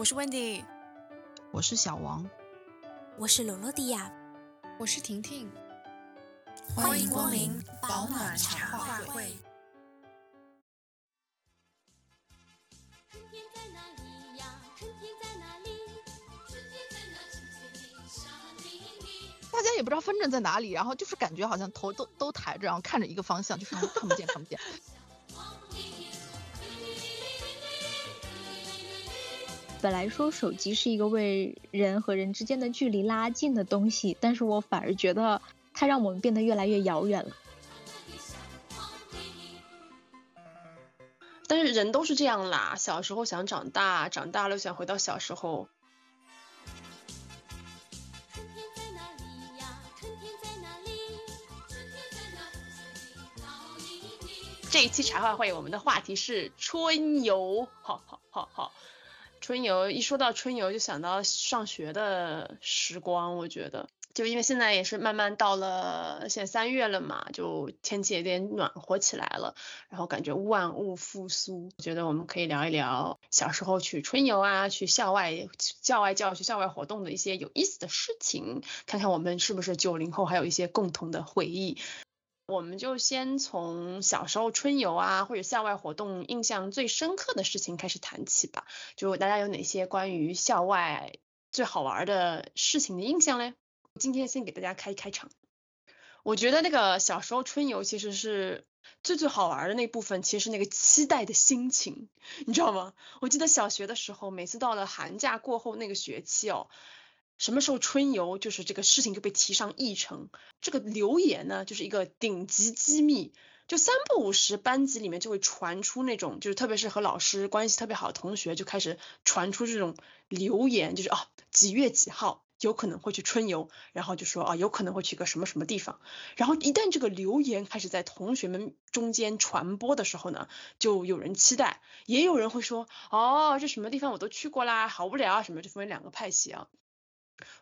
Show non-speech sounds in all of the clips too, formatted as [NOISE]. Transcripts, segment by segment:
我是 Wendy，我是小王，我是罗罗迪亚，我是婷婷，欢迎光临保暖茶话会。大家也不知道分针在哪里，然后就是感觉好像头都都抬着，然后看着一个方向，就是看不见看不见。本来说手机是一个为人和人之间的距离拉近的东西，但是我反而觉得它让我们变得越来越遥远了。但是人都是这样啦，小时候想长大，长大了又想回到小时候。这一期茶话会，我们的话题是春游，好好好好。春游一说到春游，就想到上学的时光。我觉得，就因为现在也是慢慢到了现在三月了嘛，就天气有点暖和起来了，然后感觉万物复苏。觉得我们可以聊一聊小时候去春游啊，去校外校外教学、校外活动的一些有意思的事情，看看我们是不是九零后还有一些共同的回忆。我们就先从小时候春游啊，或者校外活动印象最深刻的事情开始谈起吧。就大家有哪些关于校外最好玩的事情的印象嘞？今天先给大家开开场。我觉得那个小时候春游其实是最最好玩的那部分，其实是那个期待的心情，你知道吗？我记得小学的时候，每次到了寒假过后那个学期哦。什么时候春游，就是这个事情就被提上议程。这个留言呢，就是一个顶级机密，就三不五时班级里面就会传出那种，就是特别是和老师关系特别好的同学就开始传出这种留言，就是啊几月几号有可能会去春游，然后就说啊有可能会去个什么什么地方。然后一旦这个留言开始在同学们中间传播的时候呢，就有人期待，也有人会说哦这什么地方我都去过啦，好无聊啊什么，就分为两个派系啊。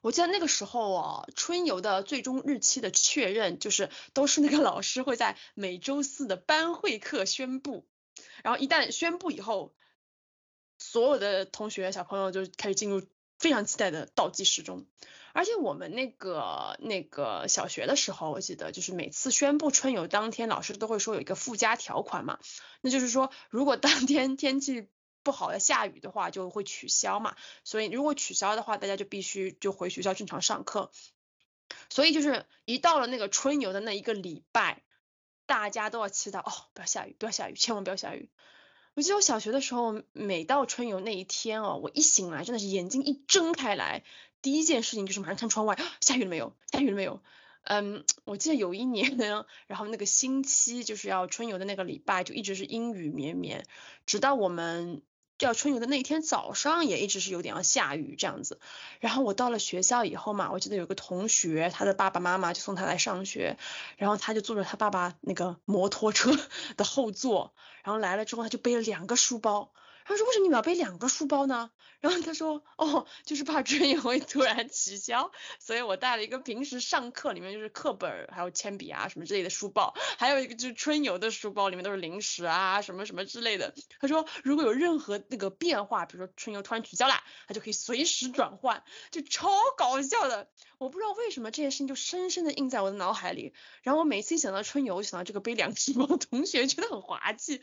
我记得那个时候哦，春游的最终日期的确认，就是都是那个老师会在每周四的班会课宣布，然后一旦宣布以后，所有的同学小朋友就开始进入非常期待的倒计时中。而且我们那个那个小学的时候，我记得就是每次宣布春游当天，老师都会说有一个附加条款嘛，那就是说如果当天天气。不好的下雨的话就会取消嘛，所以如果取消的话，大家就必须就回学校正常上课。所以就是一到了那个春游的那一个礼拜，大家都要祈祷哦，不要下雨，不要下雨，千万不要下雨。我记得我小学的时候，每到春游那一天哦，我一醒来真的是眼睛一睁开来，第一件事情就是马上看窗外，下雨了没有？下雨了没有？嗯，我记得有一年呢，[LAUGHS] 然后那个星期就是要春游的那个礼拜，就一直是阴雨绵绵，直到我们。要春游的那一天早上也一直是有点要下雨这样子，然后我到了学校以后嘛，我记得有个同学，他的爸爸妈妈就送他来上学，然后他就坐着他爸爸那个摩托车 [LAUGHS] 的后座，然后来了之后他就背了两个书包。他说：“为什么你们要背两个书包呢？”然后他说：“哦，就是怕春游会突然取消，所以我带了一个平时上课里面就是课本还有铅笔啊什么之类的书包，还有一个就是春游的书包，里面都是零食啊什么什么之类的。”他说：“如果有任何那个变化，比如说春游突然取消了，他就可以随时转换，就超搞笑的。我不知道为什么这件事情就深深的印在我的脑海里。然后我每次一想到春游，想到这个背两个书包的同学，觉得很滑稽。”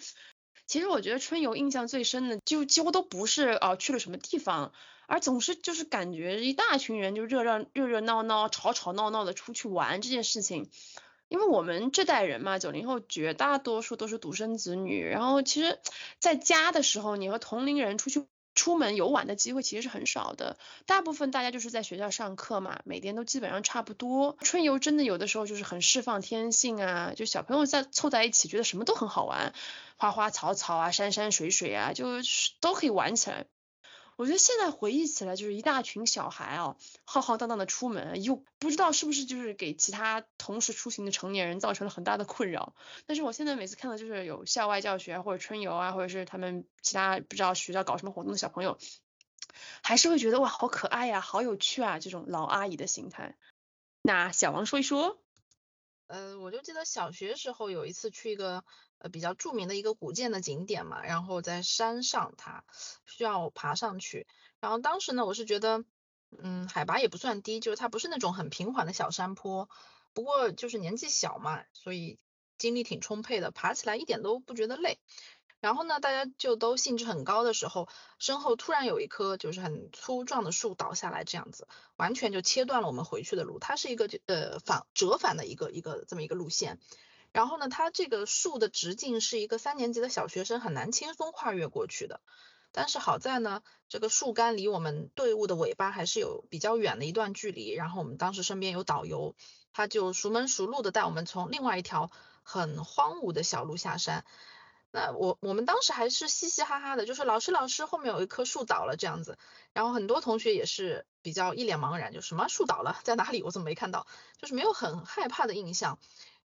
其实我觉得春游印象最深的，就几乎都不是哦去了什么地方，而总是就是感觉一大群人就热热热热闹闹、吵吵闹闹的出去玩这件事情。因为我们这代人嘛，九零后绝大多数都是独生子女，然后其实在家的时候，你和同龄人出去。出门游玩的机会其实是很少的，大部分大家就是在学校上课嘛，每天都基本上差不多。春游真的有的时候就是很释放天性啊，就小朋友在凑在一起，觉得什么都很好玩，花花草草啊，山山水水啊，就是都可以玩起来。我觉得现在回忆起来，就是一大群小孩哦，浩浩荡荡的出门，又不知道是不是就是给其他同时出行的成年人造成了很大的困扰。但是我现在每次看到就是有校外教学或者春游啊，或者是他们其他不知道学校搞什么活动的小朋友，还是会觉得哇，好可爱呀，好有趣啊，这种老阿姨的心态。那小王说一说。呃，我就记得小学时候有一次去一个呃比较著名的一个古建的景点嘛，然后在山上，它需要爬上去，然后当时呢，我是觉得，嗯，海拔也不算低，就是它不是那种很平缓的小山坡，不过就是年纪小嘛，所以精力挺充沛的，爬起来一点都不觉得累。然后呢，大家就都兴致很高的时候，身后突然有一棵就是很粗壮的树倒下来，这样子完全就切断了我们回去的路。它是一个呃反折返的一个一个这么一个路线。然后呢，它这个树的直径是一个三年级的小学生很难轻松跨越过去的。但是好在呢，这个树干离我们队伍的尾巴还是有比较远的一段距离。然后我们当时身边有导游，他就熟门熟路的带我们从另外一条很荒芜的小路下山。那我我们当时还是嘻嘻哈哈的，就是老师老师后面有一棵树倒了这样子。然后很多同学也是比较一脸茫然，就什么树倒了在哪里？我怎么没看到？就是没有很害怕的印象，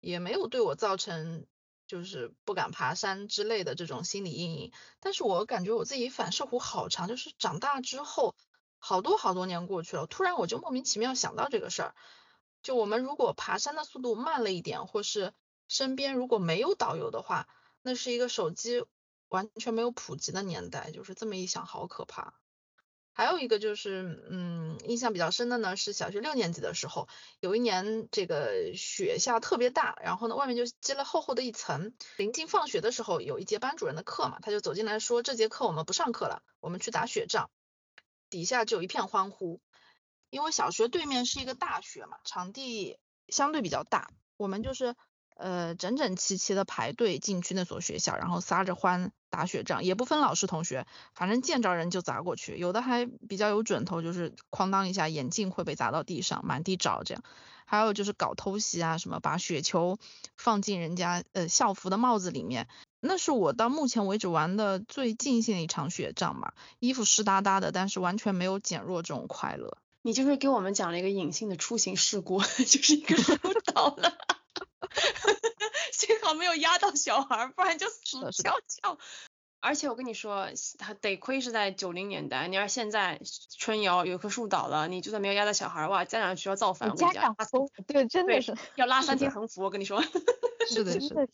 也没有对我造成。就是不敢爬山之类的这种心理阴影，但是我感觉我自己反射弧好长，就是长大之后好多好多年过去了，突然我就莫名其妙想到这个事儿，就我们如果爬山的速度慢了一点，或是身边如果没有导游的话，那是一个手机完全没有普及的年代，就是这么一想，好可怕。还有一个就是，嗯，印象比较深的呢，是小学六年级的时候，有一年这个雪下特别大，然后呢，外面就积了厚厚的一层。临近放学的时候，有一节班主任的课嘛，他就走进来说，这节课我们不上课了，我们去打雪仗。底下就一片欢呼，因为小学对面是一个大学嘛，场地相对比较大，我们就是。呃，整整齐齐的排队进去那所学校，然后撒着欢打雪仗，也不分老师同学，反正见着人就砸过去。有的还比较有准头，就是哐当一下眼镜会被砸到地上，满地找这样。还有就是搞偷袭啊，什么把雪球放进人家呃校服的帽子里面，那是我到目前为止玩的最尽兴的一场雪仗嘛。衣服湿哒哒的，但是完全没有减弱这种快乐。你就是给我们讲了一个隐性的出行事故，[LAUGHS] 就是一个树倒了。[LAUGHS] 幸好没有压到小孩，不然就死翘翘。而且我跟你说，他得亏是在九零年代，你要现在春游有棵树倒了，你就算没有压到小孩，哇，家长需要造反。家长疯，对，真的是要拉三天横幅，我跟你说。是的，[LAUGHS] 是的。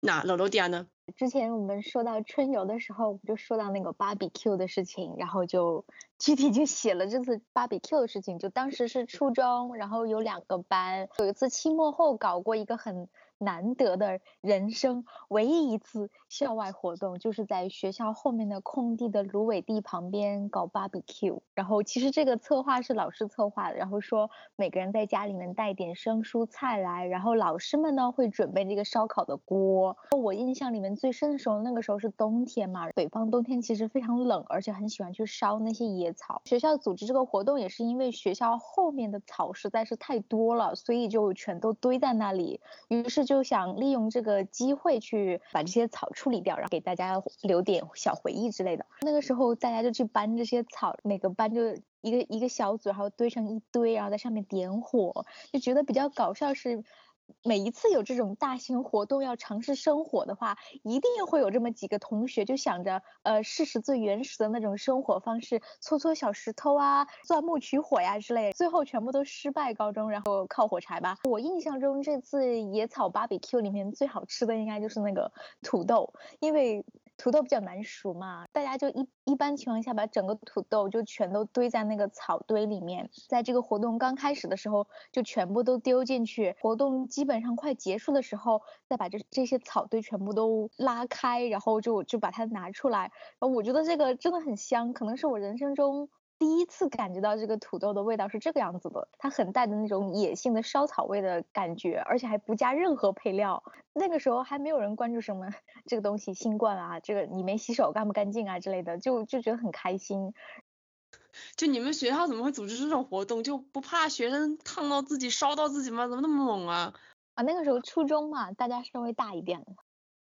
那老罗迪亚呢？之前我们说到春游的时候，我们就说到那个 barbecue 的事情，然后就具体就写了这次 barbecue 的事情。就当时是初中，然后有两个班，有一次期末后搞过一个很。难得的人生唯一一次校外活动，就是在学校后面的空地的芦苇地旁边搞 barbecue。然后其实这个策划是老师策划的，然后说每个人在家里面带点生蔬菜来，然后老师们呢会准备这个烧烤的锅。我印象里面最深的时候，那个时候是冬天嘛，北方冬天其实非常冷，而且很喜欢去烧那些野草。学校组织这个活动也是因为学校后面的草实在是太多了，所以就全都堆在那里，于是。就想利用这个机会去把这些草处理掉，然后给大家留点小回忆之类的。那个时候大家就去搬这些草，每个搬就一个一个小组，然后堆成一堆，然后在上面点火，就觉得比较搞笑是。每一次有这种大型活动要尝试生火的话，一定会有这么几个同学就想着，呃，试试最原始的那种生活方式，搓搓小石头啊，钻木取火呀之类，最后全部都失败告终，然后靠火柴吧。我印象中这次野草巴比 Q 里面最好吃的应该就是那个土豆，因为。土豆比较难熟嘛，大家就一一般情况下把整个土豆就全都堆在那个草堆里面，在这个活动刚开始的时候就全部都丢进去，活动基本上快结束的时候再把这这些草堆全部都拉开，然后就就把它拿出来，然后我觉得这个真的很香，可能是我人生中。第一次感觉到这个土豆的味道是这个样子的，它很带的那种野性的烧草味的感觉，而且还不加任何配料。那个时候还没有人关注什么这个东西新冠啊，这个你没洗手干不干净啊之类的，就就觉得很开心。就你们学校怎么会组织这种活动？就不怕学生烫到自己、烧到自己吗？怎么那么猛啊？啊，那个时候初中嘛，大家稍微大一点。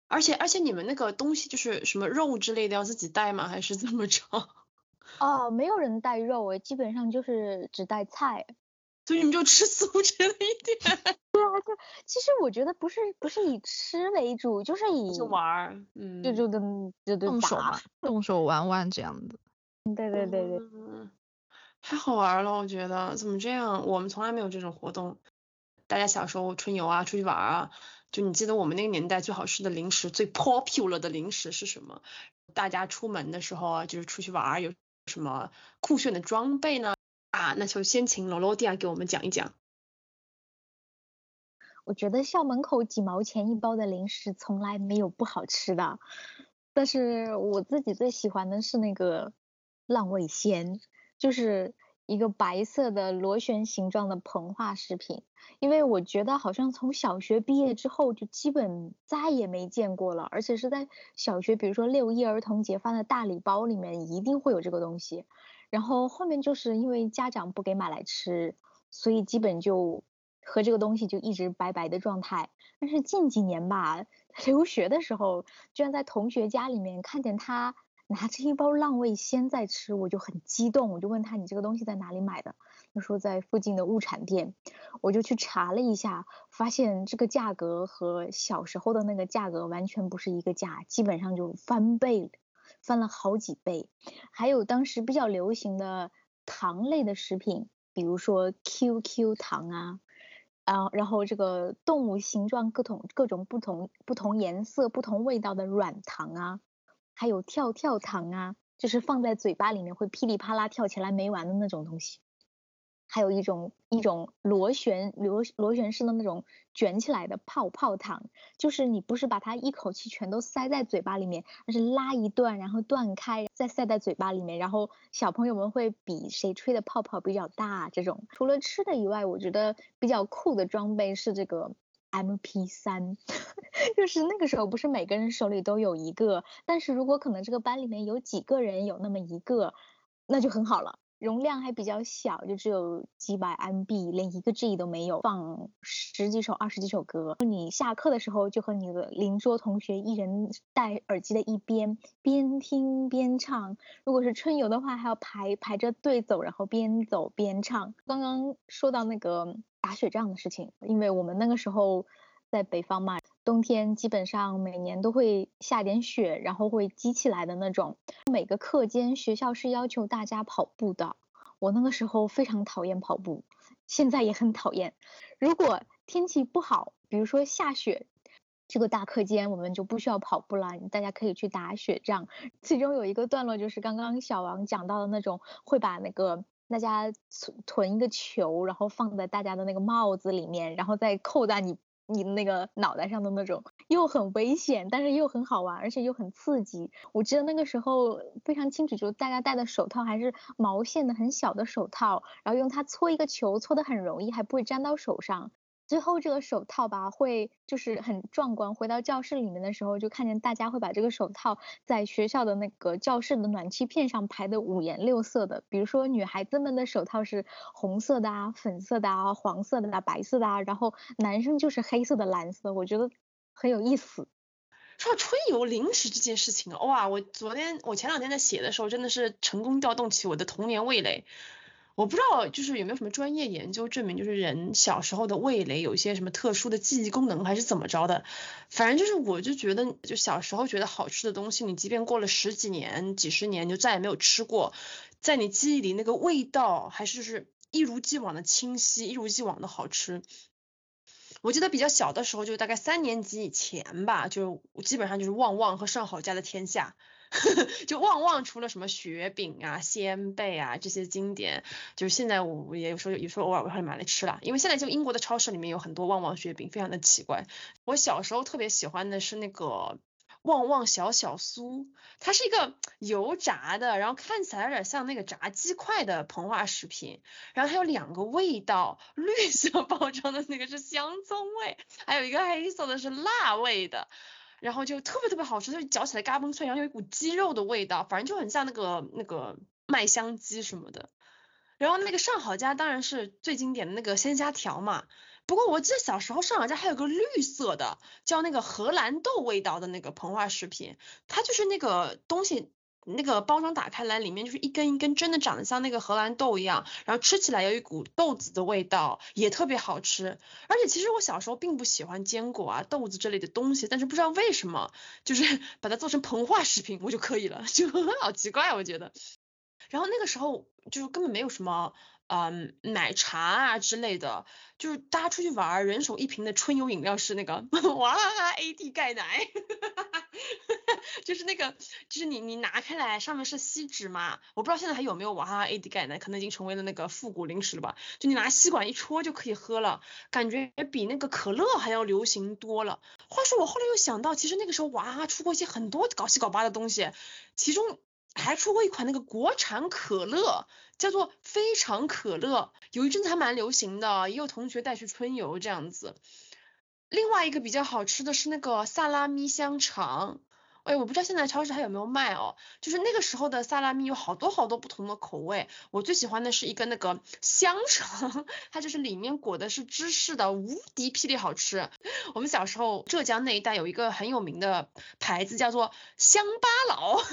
而且而且你们那个东西就是什么肉之类的要自己带吗？还是怎么着？哦，没有人带肉诶，基本上就是只带菜，所以你们就吃素吃了一点。[LAUGHS] 对啊，就其实我觉得不是不是以吃为主，就是以就玩儿，嗯，就就跟就动手嘛，动手玩玩这样子。对对对对，嗯，太好玩了，我觉得怎么这样？我们从来没有这种活动。大家小时候春游啊，出去玩啊，就你记得我们那个年代最好吃的零食，最 popular 的零食是什么？大家出门的时候啊，就是出去玩有。什么酷炫的装备呢？啊，那就先请罗罗蒂亚给我们讲一讲。我觉得校门口几毛钱一包的零食从来没有不好吃的，但是我自己最喜欢的是那个浪味仙，就是一个白色的螺旋形状的膨化食品。因为我觉得好像从小学毕业之后就基本再也没见过了，而且是在小学，比如说六一儿童节发的大礼包里面一定会有这个东西。然后后面就是因为家长不给买来吃，所以基本就和这个东西就一直拜拜的状态。但是近几年吧，[LAUGHS] 留学的时候居然在同学家里面看见他拿着一包浪味仙在吃，我就很激动，我就问他你这个东西在哪里买的？他说在附近的物产店。我就去查了一下，发现这个价格和小时候的那个价格完全不是一个价，基本上就翻倍。翻了好几倍，还有当时比较流行的糖类的食品，比如说 QQ 糖啊，啊，然后这个动物形状各种各种不同不同颜色不同味道的软糖啊，还有跳跳糖啊，就是放在嘴巴里面会噼里啪啦跳起来没完的那种东西。还有一种一种螺旋螺螺旋式的那种卷起来的泡泡糖，就是你不是把它一口气全都塞在嘴巴里面，而是拉一段，然后断开，再塞在嘴巴里面，然后小朋友们会比谁吹的泡泡比较大。这种除了吃的以外，我觉得比较酷的装备是这个 MP 三，[LAUGHS] 就是那个时候不是每个人手里都有一个，但是如果可能这个班里面有几个人有那么一个，那就很好了。容量还比较小，就只有几百 MB，连一个 G 都没有，放十几首、二十几首歌。你下课的时候就和你的邻桌同学一人戴耳机的一边，边听边唱。如果是春游的话，还要排排着队走，然后边走边唱。刚刚说到那个打雪仗的事情，因为我们那个时候。在北方嘛，冬天基本上每年都会下点雪，然后会积起来的那种。每个课间学校是要求大家跑步的。我那个时候非常讨厌跑步，现在也很讨厌。如果天气不好，比如说下雪，这个大课间我们就不需要跑步了，大家可以去打雪仗。其中有一个段落就是刚刚小王讲到的那种，会把那个大家囤一个球，然后放在大家的那个帽子里面，然后再扣在你。你那个脑袋上的那种，又很危险，但是又很好玩，而且又很刺激。我记得那个时候非常清楚，就大家戴的手套还是毛线的很小的手套，然后用它搓一个球，搓的很容易，还不会粘到手上。最后这个手套吧，会就是很壮观。回到教室里面的时候，就看见大家会把这个手套在学校的那个教室的暖气片上排的五颜六色的。比如说女孩子们的手套是红色的啊、粉色的啊、黄色的啊、白色的啊，然后男生就是黑色的、蓝色的，我觉得很有意思。说到春游零食这件事情哇，我昨天我前两天在写的时候，真的是成功调动起我的童年味蕾。我不知道，就是有没有什么专业研究证明，就是人小时候的味蕾有一些什么特殊的记忆功能，还是怎么着的？反正就是，我就觉得，就小时候觉得好吃的东西，你即便过了十几年、几十年，就再也没有吃过，在你记忆里那个味道还是就是一如既往的清晰，一如既往的好吃。我记得比较小的时候，就大概三年级以前吧，就基本上就是旺旺和上好佳的天下。[LAUGHS] 就旺旺除了什么雪饼啊、鲜贝啊这些经典，就是现在我也有时候有时候偶尔会买来吃啦。因为现在就英国的超市里面有很多旺旺雪饼，非常的奇怪。我小时候特别喜欢的是那个旺旺小小酥，它是一个油炸的，然后看起来有点像那个炸鸡块的膨化食品。然后它有两个味道，绿色 [LAUGHS] 包装的那个是香葱味，还有一个黑色的是辣味的。然后就特别特别好吃，就嚼起来嘎嘣脆，然后有一股鸡肉的味道，反正就很像那个那个麦香鸡什么的。然后那个上好佳当然是最经典的那个鲜虾条嘛。不过我记得小时候上好佳还有个绿色的，叫那个荷兰豆味道的那个膨化食品，它就是那个东西。那个包装打开来，里面就是一根一根真的长得像那个荷兰豆一样，然后吃起来有一股豆子的味道，也特别好吃。而且其实我小时候并不喜欢坚果啊、豆子之类的东西，但是不知道为什么，就是 [LAUGHS] 把它做成膨化食品我就可以了，就好奇怪我觉得。然后那个时候就是根本没有什么。嗯，奶茶啊之类的，就是大家出去玩，人手一瓶的春游饮料是那个娃哈哈 AD 钙奶，哈哈哈 [LAUGHS] 就是那个，就是你你拿开来，上面是锡纸嘛，我不知道现在还有没有娃哈哈 AD 钙奶，可能已经成为了那个复古零食了吧？就你拿吸管一戳就可以喝了，感觉比那个可乐还要流行多了。话说我后来又想到，其实那个时候娃哈哈出过一些很多搞七搞八的东西，其中还出过一款那个国产可乐，叫做非常可乐，有一阵子还蛮流行的，也有同学带去春游这样子。另外一个比较好吃的是那个萨拉米香肠，哎，我不知道现在超市还有没有卖哦。就是那个时候的萨拉米有好多好多不同的口味，我最喜欢的是一个那个香肠，[LAUGHS] 它就是里面裹的是芝士的，无敌霹雳好吃。我们小时候浙江那一带有一个很有名的牌子叫做乡巴佬。[LAUGHS]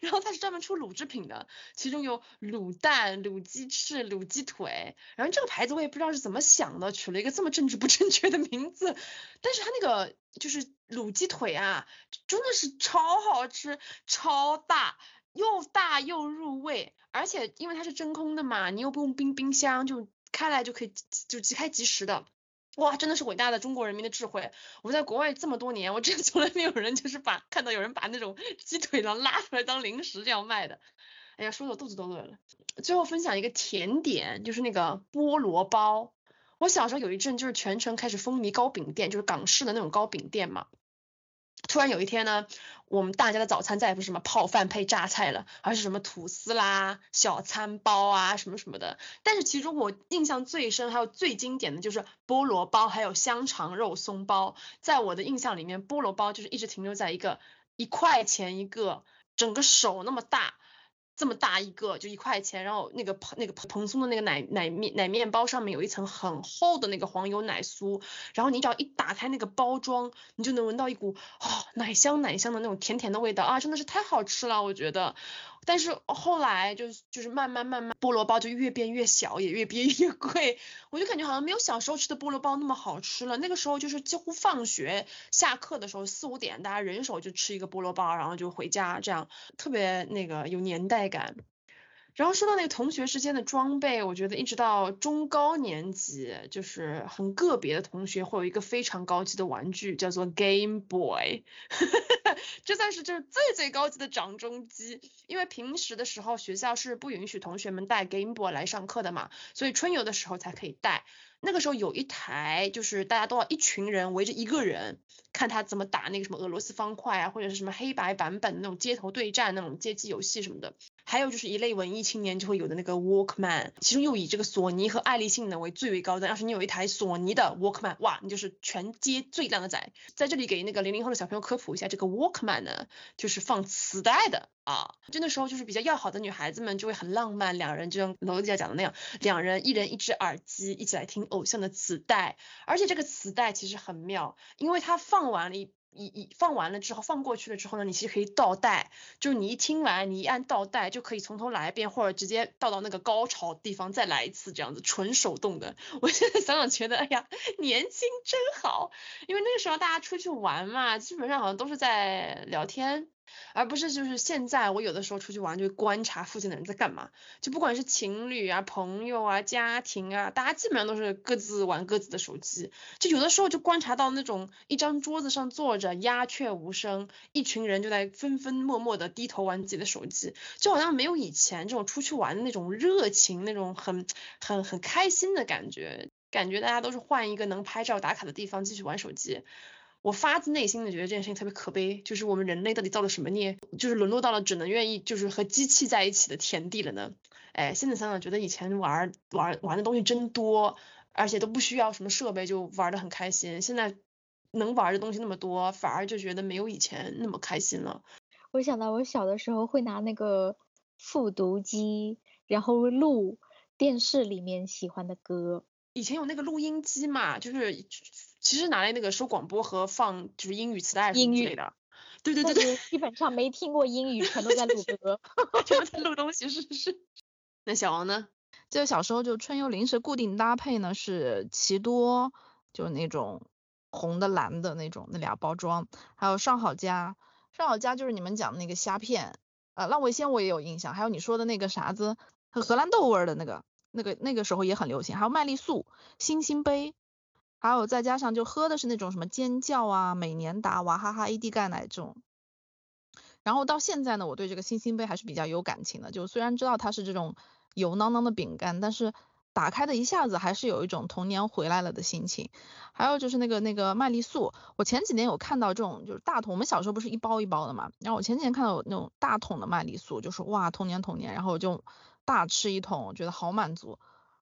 然后它是专门出卤制品的，其中有卤蛋、卤鸡翅、卤鸡腿。然后这个牌子我也不知道是怎么想的，取了一个这么政治不正确的名字。但是它那个就是卤鸡腿啊，真的是超好吃、超大，又大又入味。而且因为它是真空的嘛，你又不用冰冰箱，就开来就可以就即开即食的。哇，真的是伟大的中国人民的智慧！我在国外这么多年，我真的从来没有人就是把看到有人把那种鸡腿呢拉出来当零食这样卖的。哎呀，说的我肚子都饿了。最后分享一个甜点，就是那个菠萝包。我小时候有一阵就是全城开始风靡糕饼店，就是港式的那种糕饼店嘛。突然有一天呢，我们大家的早餐再也不是什么泡饭配榨菜了，而是什么吐司啦、小餐包啊什么什么的。但是其中我印象最深还有最经典的就是菠萝包，还有香肠肉松包。在我的印象里面，菠萝包就是一直停留在一个一块钱一个，整个手那么大。这么大一个就一块钱，然后那个蓬那个蓬松的那个奶奶面奶面包上面有一层很厚的那个黄油奶酥，然后你只要一打开那个包装，你就能闻到一股哦奶香奶香的那种甜甜的味道啊，真的是太好吃了，我觉得。但是后来就就是慢慢慢慢菠萝包就越变越小，也越变越 [LAUGHS] 贵，我就感觉好像没有小时候吃的菠萝包那么好吃了。那个时候就是几乎放学下课的时候四五点，大家人手就吃一个菠萝包，然后就回家，这样特别那个有年代感。然后说到那个同学之间的装备，我觉得一直到中高年级，就是很个别的同学会有一个非常高级的玩具，叫做 Game Boy，[LAUGHS] 这算是就是最最高级的掌中机。因为平时的时候学校是不允许同学们带 Game Boy 来上课的嘛，所以春游的时候才可以带。那个时候有一台，就是大家都要一群人围着一个人，看他怎么打那个什么俄罗斯方块啊，或者是什么黑白版本的那种街头对战那种街机游戏什么的。还有就是一类文艺青年就会有的那个 Walkman，其中又以这个索尼和爱立信的为最为高端。要是你有一台索尼的 Walkman，哇，你就是全街最靓的仔。在这里给那个零零后的小朋友科普一下，这个 Walkman 呢，就是放磁带的啊。就那时候就是比较要好的女孩子们就会很浪漫，两人就像楼底下讲的那样，两人一人一只耳机，一起来听偶像的磁带。而且这个磁带其实很妙，因为它放完了一。一一放完了之后，放过去了之后呢，你其实可以倒带，就是你一听完，你一按倒带，就可以从头来一遍，或者直接倒到那个高潮地方再来一次，这样子纯手动的。[LAUGHS] 我现在想想觉得，哎呀，年轻真好，因为那个时候大家出去玩嘛，基本上好像都是在聊天。而不是就是现在，我有的时候出去玩就会观察附近的人在干嘛，就不管是情侣啊、朋友啊、家庭啊，大家基本上都是各自玩各自的手机。就有的时候就观察到那种一张桌子上坐着鸦雀无声，一群人就在纷纷默默的低头玩自己的手机，就好像没有以前这种出去玩的那种热情，那种很很很开心的感觉，感觉大家都是换一个能拍照打卡的地方继续玩手机。我发自内心的觉得这件事情特别可悲，就是我们人类到底造了什么孽，就是沦落到了只能愿意就是和机器在一起的田地了呢？哎，现在想想觉得以前玩玩玩的东西真多，而且都不需要什么设备就玩的很开心。现在能玩的东西那么多，反而就觉得没有以前那么开心了。我想到我小的时候会拿那个复读机，然后录电视里面喜欢的歌。以前有那个录音机嘛，就是。其实拿来那个收广播和放就是英语磁带之类的，对对对对，基本上没听过英语，全都在录歌，[LAUGHS] 全都在录东西，是是。那小王呢？就小时候就春游零食固定搭配呢是奇多，就那种红的蓝的那种那俩包装，还有上好佳，上好佳就是你们讲的那个虾片，呃浪味仙我也有印象，还有你说的那个啥子荷兰豆味的那个，那个那个时候也很流行，还有麦丽素、星星杯。还有再加上就喝的是那种什么尖叫啊、美年达、娃哈哈 AD 钙奶这种，然后到现在呢，我对这个星星杯还是比较有感情的。就虽然知道它是这种油囊囊的饼干，但是打开的一下子还是有一种童年回来了的心情。还有就是那个那个麦丽素，我前几年有看到这种就是大桶，我们小时候不是一包一包的嘛，然后我前几年看到有那种大桶的麦丽素，就是哇童年童年，然后我就大吃一桶，觉得好满足，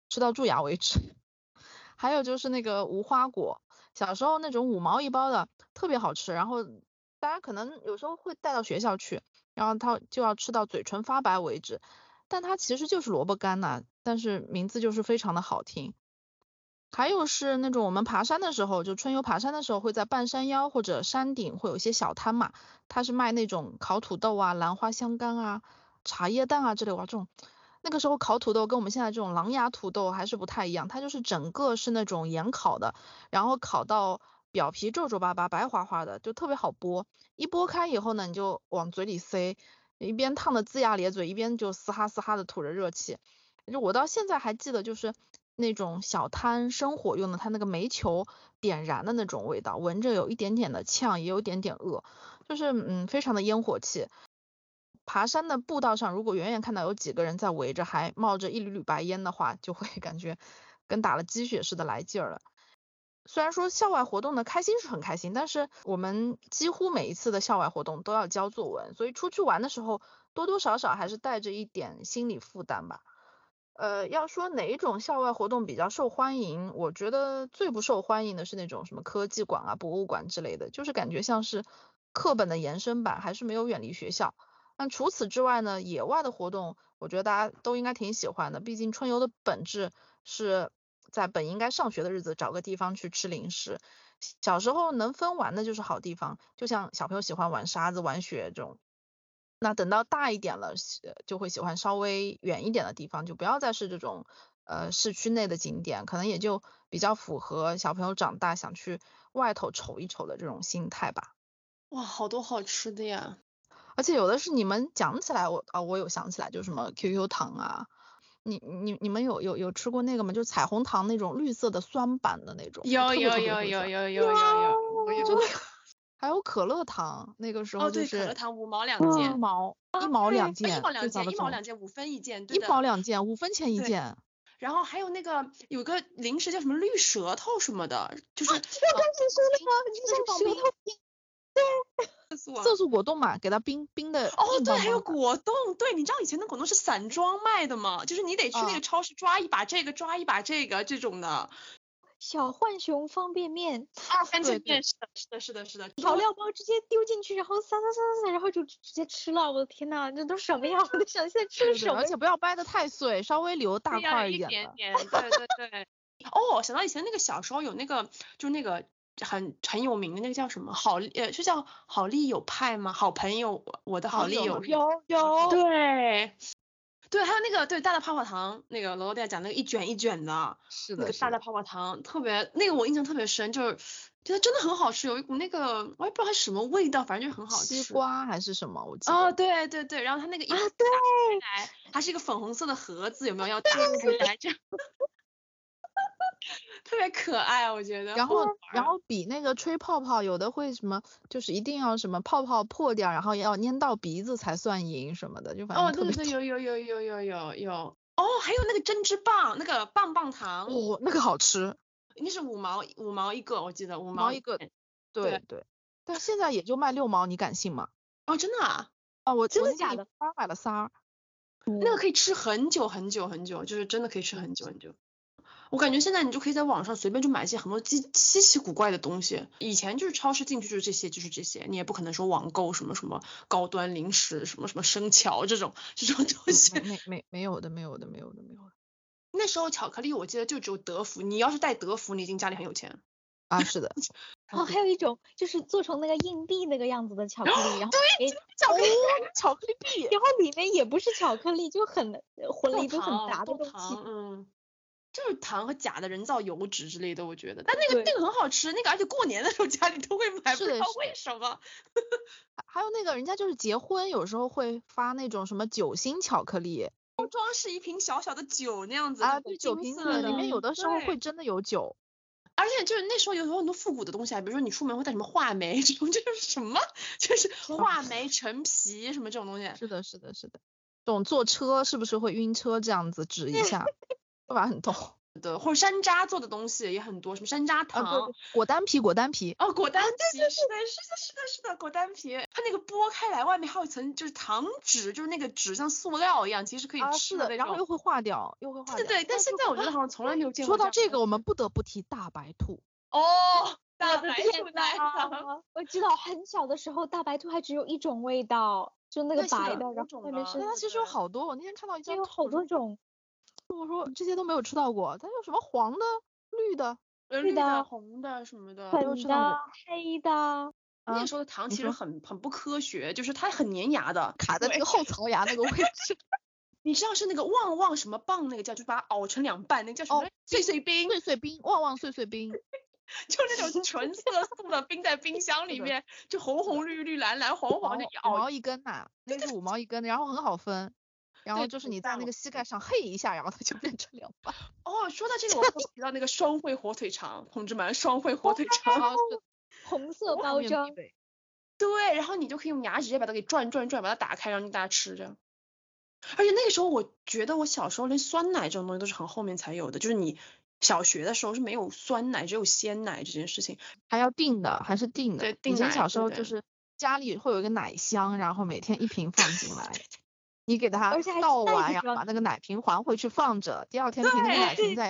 吃到蛀牙为止。还有就是那个无花果，小时候那种五毛一包的特别好吃，然后大家可能有时候会带到学校去，然后它就要吃到嘴唇发白为止，但它其实就是萝卜干呐，但是名字就是非常的好听。还有是那种我们爬山的时候，就春游爬山的时候会在半山腰或者山顶会有一些小摊嘛，它是卖那种烤土豆啊、兰花香干啊、茶叶蛋啊之类哇这种。那个时候烤土豆跟我们现在这种狼牙土豆还是不太一样，它就是整个是那种盐烤的，然后烤到表皮皱皱巴巴、白花花的，就特别好剥。一剥开以后呢，你就往嘴里塞，一边烫的龇牙咧嘴，一边就嘶哈嘶哈的吐着热气。就我到现在还记得，就是那种小摊生火用的，它那个煤球点燃的那种味道，闻着有一点点的呛，也有一点点饿，就是嗯，非常的烟火气。爬山的步道上，如果远远看到有几个人在围着，还冒着一缕缕白烟的话，就会 [LAUGHS] 感觉跟打了鸡血似的来劲儿了。虽然说校外活动的开心是很开心，但是我们几乎每一次的校外活动都要交作文，所以出去玩的时候多多少少还是带着一点心理负担吧。呃，要说哪一种校外活动比较受欢迎，我觉得最不受欢迎的是那种什么科技馆啊、博物馆之类的，就是感觉像是课本的延伸版，还是没有远离学校。那除此之外呢？野外的活动，我觉得大家都应该挺喜欢的。毕竟春游的本质是在本应该上学的日子找个地方去吃零食。小时候能分玩的就是好地方，就像小朋友喜欢玩沙子、玩雪这种。那等到大一点了，就会喜欢稍微远一点的地方，就不要再是这种呃市区内的景点，可能也就比较符合小朋友长大想去外头瞅一瞅的这种心态吧。哇，好多好吃的呀！而且有的是你们讲起来，我啊我有想起来，就什么 QQ 糖啊，你你你们有有有吃过那个吗？就彩虹糖那种绿色的酸版的那种。有有有有有有有有。还有可乐糖，那个时候就是。可乐糖五毛两件。一毛一毛两件。一毛两件，一毛两件，五分一件。一毛两件，五分钱一件。然后还有那个有个零食叫什么绿舌头什么的，就是。我刚才说那个，就是舌头。对。色素果冻嘛，给它冰冰的。哦，对，还有果冻。对，你知道以前的果冻是散装卖的吗？就是你得去那个超市抓一把这个，抓一把这个这种的。小浣熊方便面。啊，方便面是的，是的，是的，是的。调料包直接丢进去，然后撒撒撒撒，然后就直接吃了。我的天呐，这都什么呀？我都想现在吃什么？而且不要掰的太碎，稍微留大块一点。一点点，对对对。[LAUGHS] 哦，想到以前那个小时候有那个，就是那个。很很有名的那个叫什么好呃是叫好利友派吗？好朋友，我的好利友有有对对，还有那个对大大泡泡糖，那个罗罗店讲那个一卷一卷的，是的，那个大大泡泡糖特别那个我印象特别深，就是觉得真的很好吃，有一股那个我也不知道它什么味道，反正就很好吃。西瓜还是什么？我记得。哦对对对，然后它那个一啊对，它是一个粉红色的盒子，有没有要打开来着？特别可爱，我觉得。然后，然后比那个吹泡泡，有的会什么，就是一定要什么泡泡破掉，然后要粘到鼻子才算赢什么的，就反正特别。哦，对对，有有有有有有有。哦，还有那个针织棒，那个棒棒糖。哦，那个好吃。那是五毛五毛一个，我记得五毛一个。对对。但现在也就卖六毛，你敢信吗？哦，真的啊？哦，我真的假的？仨买了仨。那个可以吃很久很久很久，就是真的可以吃很久很久。我感觉现在你就可以在网上随便就买一些很多稀稀奇古怪的东西，以前就是超市进去就是这些就是这些，你也不可能说网购什么什么高端零食什么什么生巧这种这种东西，没没没有的没有的没有的没有的。[LAUGHS] 那时候巧克力我记得就只有德芙，你要是带德芙，你已经家里很有钱啊，是的。[LAUGHS] 哦，还有一种就是做成那个硬币那个样子的巧克力，[GASPS] 然后对巧克力 [LAUGHS] 巧克力币，然后里面也不是巧克力，就很混了一堆很杂的东西，嗯。就是糖和假的人造油脂之类的，我觉得，但那个那个很好吃，那个而且过年的时候家里都会买，不知道为什么。还有那个人家就是结婚有时候会发那种什么酒心巧克力，装饰一瓶小小的酒那样子啊，对，酒瓶子里面有的时候会真的有酒。而且就是那时候有很多复古的东西啊，比如说你出门会带什么话梅 [LAUGHS] 这种，这是什么？就是话梅、陈皮什么这种东西。是的，是的，是的。这种坐车是不是会晕车？这样子指一下，会把很痛。[LAUGHS] 的，或者山楂做的东西也很多，什么山楂糖、果丹皮、果丹皮。哦，果丹皮，是的，是的，是的，是的，果丹皮。它那个剥开来，外面还有一层就是糖纸，就是那个纸像塑料一样，其实可以吃的，然后又会化掉，又会化掉。对对，但现在我觉得好像从来没有见过。说到这个，我们不得不提大白兔。哦，[LAUGHS] 大白兔奶糖。[LAUGHS] 我知道很小的时候，大白兔还只有一种味道，就那个白的，然后外面是。它其实有好多，我那天看到一张，有好多种。我说这些都没有吃到过，它有什么黄的、绿的、绿的、红的什么的，粉的、黑的。那时候的糖其实很很不科学，就是它很粘牙的，卡在那个后槽牙那个位置。[LAUGHS] 你知道是那个旺旺什么棒那个叫，就把它熬成两半，那个叫什么？碎碎冰。碎碎冰，旺旺碎碎冰。[LAUGHS] 就那种纯色素的 [LAUGHS] 冰在冰箱里面，就红红绿绿蓝蓝黄黄的，五毛一根呐，那是五毛一根的，然后很好分。然后就是你在那个膝盖上嘿一下，然后它就变成两半。哦，说到这个，我 [LAUGHS] 提到那个双汇火腿肠，同志们，双汇火腿肠，[LAUGHS] 红色包装。对，然后你就可以用牙直接把它给转转转，把它打开，让大家吃着。而且那个时候，我觉得我小时候连酸奶这种东西都是很后面才有的，就是你小学的时候是没有酸奶，只有鲜奶这件事情，还要订的，还是订的。对，以前小时候就是家里会有一个奶箱，然后每天一瓶放进来。[LAUGHS] 你给它倒完，然后把那个奶瓶还回去放着，第二天那个奶瓶再。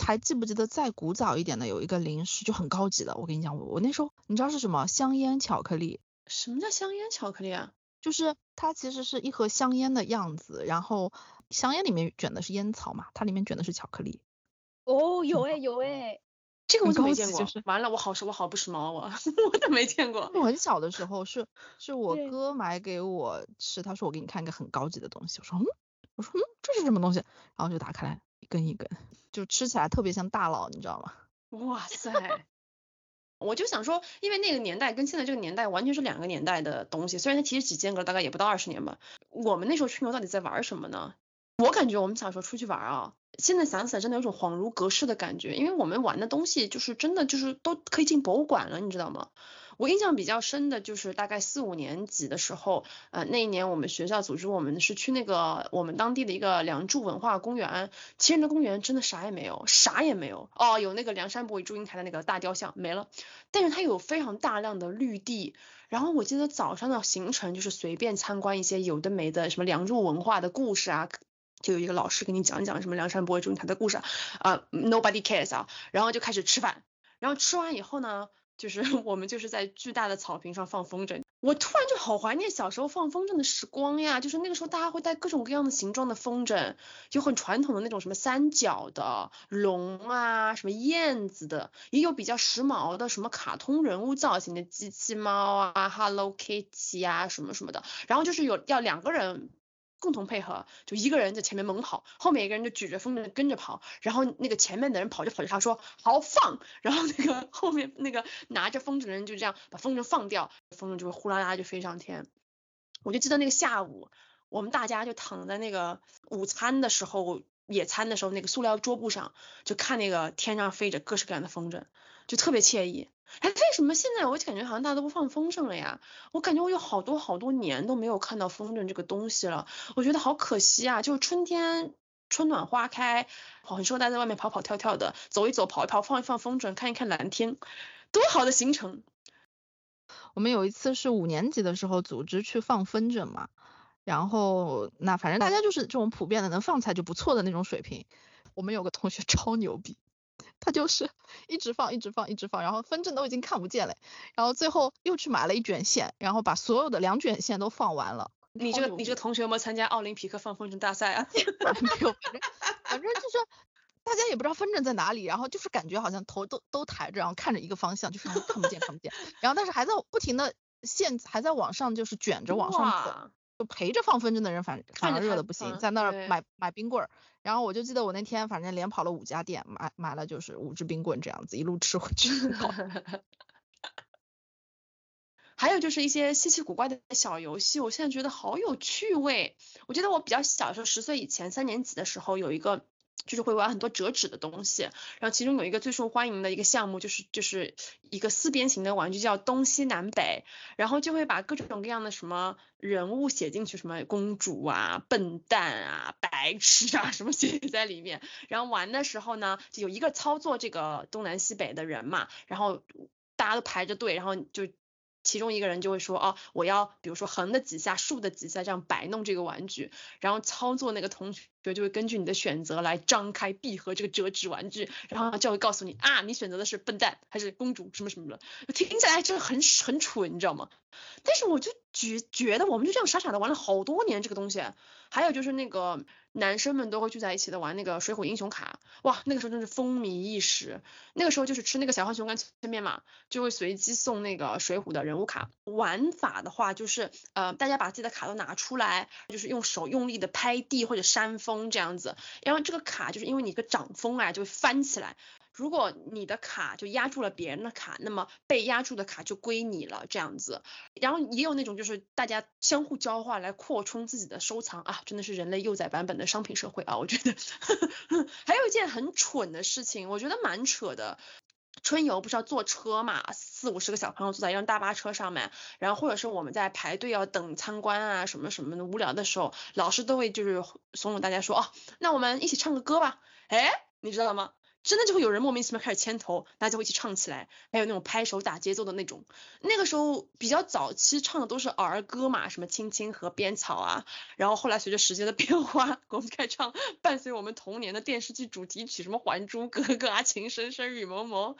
还记不记得再古早一点的有一个零食就很高级的，我跟你讲，我我那时候你知道是什么香烟巧克力？什么叫香烟巧克力啊？就是它其实是一盒香烟的样子，然后香烟里面卷的是烟草嘛，它里面卷的是巧克力。哦，有哎有哎。这个我没见过，完了，我好时我好不时髦，我 [LAUGHS] 我都没见过。我很小的时候是是我哥买给我吃，他说我给你看一个很高级的东西，我说嗯，我说嗯，这是什么东西？然后就打开来一根一根，就吃起来特别像大佬，你知道吗？[LAUGHS] 哇塞！我就想说，因为那个年代跟现在这个年代完全是两个年代的东西，虽然它其实只间隔大概也不到二十年吧。我们那时候吹牛到底在玩什么呢？我感觉我们小时候出去玩啊。现在想起来真的有种恍如隔世的感觉，因为我们玩的东西就是真的就是都可以进博物馆了，你知道吗？我印象比较深的就是大概四五年级的时候，呃，那一年我们学校组织我们是去那个我们当地的一个梁祝文化公园，其实那公园真的啥也没有，啥也没有哦，有那个梁山伯与祝英台的那个大雕像没了，但是它有非常大量的绿地，然后我记得早上的行程就是随便参观一些有的没的什么梁祝文化的故事啊。就有一个老师给你讲讲什么梁山伯与祝英台的故事啊，Nobody cares 啊，然后就开始吃饭，然后吃完以后呢，就是 [LAUGHS] 我们就是在巨大的草坪上放风筝，我突然就好怀念小时候放风筝的时光呀，就是那个时候大家会带各种各样的形状的风筝，有很传统的那种什么三角的龙啊，什么燕子的，也有比较时髦的什么卡通人物造型的机器猫啊，Hello Kitty 啊什么什么的，然后就是有要两个人。共同配合，就一个人在前面猛跑，后面一个人就举着风筝跟着跑，然后那个前面的人跑着跑着，他说好放，[LAUGHS] 然后那个后面那个拿着风筝的人就这样把风筝放掉，风筝就会呼啦啦就飞上天。我就记得那个下午，我们大家就躺在那个午餐的时候野餐的时候那个塑料桌布上，就看那个天上飞着各式各样的风筝，就特别惬意。哎，为什么现在我就感觉好像大家都不放风筝了呀？我感觉我有好多好多年都没有看到风筝这个东西了，我觉得好可惜啊！就春天春暖花开，很适合大家在外面跑跑跳跳的，走一走，跑一跑，放一放风筝，看一看蓝天，多好的行程！我们有一次是五年级的时候组织去放风筝嘛，然后那反正大家就是这种普遍的能放起来就不错的那种水平。我们有个同学 [LAUGHS] 超牛逼。他就是 [LAUGHS] 一直放，一直放，一直放，然后风筝都已经看不见了，然后最后又去买了一卷线，然后把所有的两卷线都放完了。你这个你这个同学有没有参加奥林匹克放风筝大赛啊？[LAUGHS] 没有，反正反正就是大家也不知道风筝在哪里，然后就是感觉好像头都都抬着，然后看着一个方向，就是看不见看不见，然后但是还在不停的线还在往上就是卷着往上走。就陪着放风筝的人反反而热的不行，在那儿买买冰棍儿，然后我就记得我那天反正连跑了五家店，买买了就是五只冰棍这样子，一路吃回去。[LAUGHS] 还有就是一些稀奇古怪的小游戏，我现在觉得好有趣味。我记得我比较小的时候，十岁以前三年级的时候有一个就是会玩很多折纸的东西，然后其中有一个最受欢迎的一个项目就是就是一个四边形的玩具叫东西南北，然后就会把各种各样的什么人物写进去，什么公主啊、笨蛋啊、白痴啊什么写在里面，然后玩的时候呢，就有一个操作这个东南西北的人嘛，然后大家都排着队，然后就。其中一个人就会说，哦，我要比如说横的几下，竖的几下，这样摆弄这个玩具，然后操作那个同学就会根据你的选择来张开闭合这个折纸玩具，然后就会告诉你啊，你选择的是笨蛋还是公主什么什么的，听起来就很很蠢，你知道吗？但是我就觉觉得我们就这样傻傻的玩了好多年这个东西，还有就是那个。男生们都会聚在一起的玩那个水浒英雄卡，哇，那个时候真是风靡一时。那个时候就是吃那个小浣熊干脆面嘛，就会随机送那个水浒的人物卡。玩法的话就是，呃，大家把自己的卡都拿出来，就是用手用力的拍地或者扇风这样子，然后这个卡就是因为你一个掌风啊就会翻起来。如果你的卡就压住了别人的卡，那么被压住的卡就归你了，这样子。然后也有那种就是大家相互交换来扩充自己的收藏啊，真的是人类幼崽版本的商品社会啊，我觉得。[LAUGHS] 还有一件很蠢的事情，我觉得蛮扯的。春游不是要坐车嘛，四五十个小朋友坐在一辆大巴车上面，然后或者是我们在排队要等参观啊什么什么的无聊的时候，老师都会就是怂恿大家说哦，那我们一起唱个歌吧。哎，你知道吗？真的就会有人莫名其妙开始牵头，大家就会一起唱起来，还有那种拍手打节奏的那种。那个时候比较早期唱的都是儿歌嘛，什么《青青河边草》啊，然后后来随着时间的变化，我们开始唱伴随我们童年的电视剧主题曲，什么《还珠格格》啊，《情深深雨蒙蒙》。